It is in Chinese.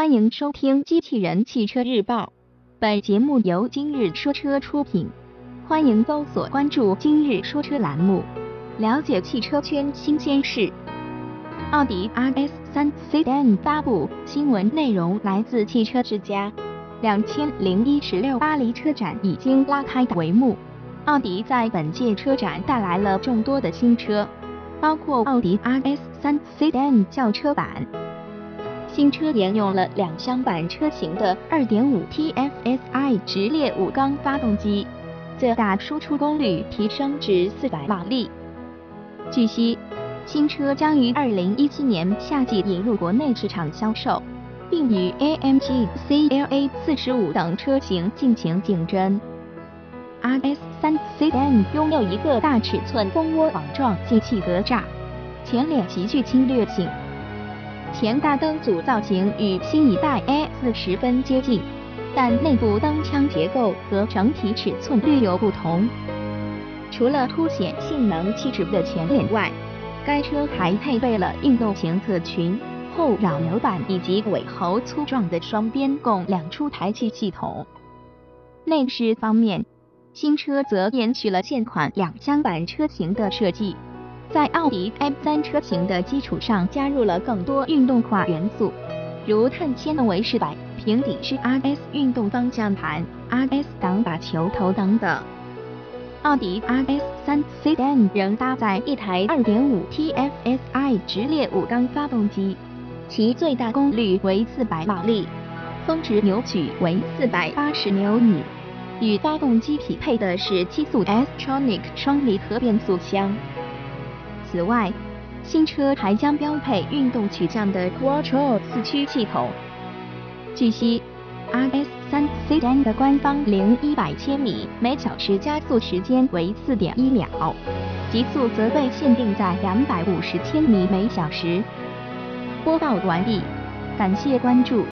欢迎收听《机器人汽车日报》，本节目由今日说车出品。欢迎搜索关注“今日说车”栏目，了解汽车圈新鲜事。奥迪 RS3 Sedan 发布新闻内容来自汽车之家。两千零一十六巴黎车展已经拉开帷幕，奥迪在本届车展带来了众多的新车，包括奥迪 RS3 Sedan 轿车版。新车沿用了两厢版车型的 2.5TFSI 直列五缸发动机，最大输出功率提升至400马力。据悉，新车将于2017年夏季引入国内市场销售，并与 AMG CLA 45等车型进行竞争。RS3CN 拥有一个大尺寸蜂窝网状进气格栅，前脸极具侵略性。前大灯组造型与新一代 A4 十分接近，但内部灯腔结构和整体尺寸略有不同。除了凸显性能气质的前脸外，该车还配备了运动型侧裙、后扰流板以及尾喉粗壮的双边共两出排气系统。内饰方面，新车则延续了现款两厢版车型的设计。在奥迪 M3 车型的基础上，加入了更多运动化元素，如碳纤维饰板、平底式 RS 运动方向盘、RS 挡把球头等等。奥迪 RS3 Sedan 仍搭载一台 2.5T TFSI 直列五缸发动机，其最大功率为400马力，峰值扭矩为480牛米。与发动机匹配的是七速 S-tronic 双离合变速箱。此外，新车还将标配运动取向的 Quattro 四驱系统。据悉，RS3 Sedan 的官方零一百千米每小时加速时间为四点一秒，极速则被限定在两百五十千米每小时。播报完毕，感谢关注。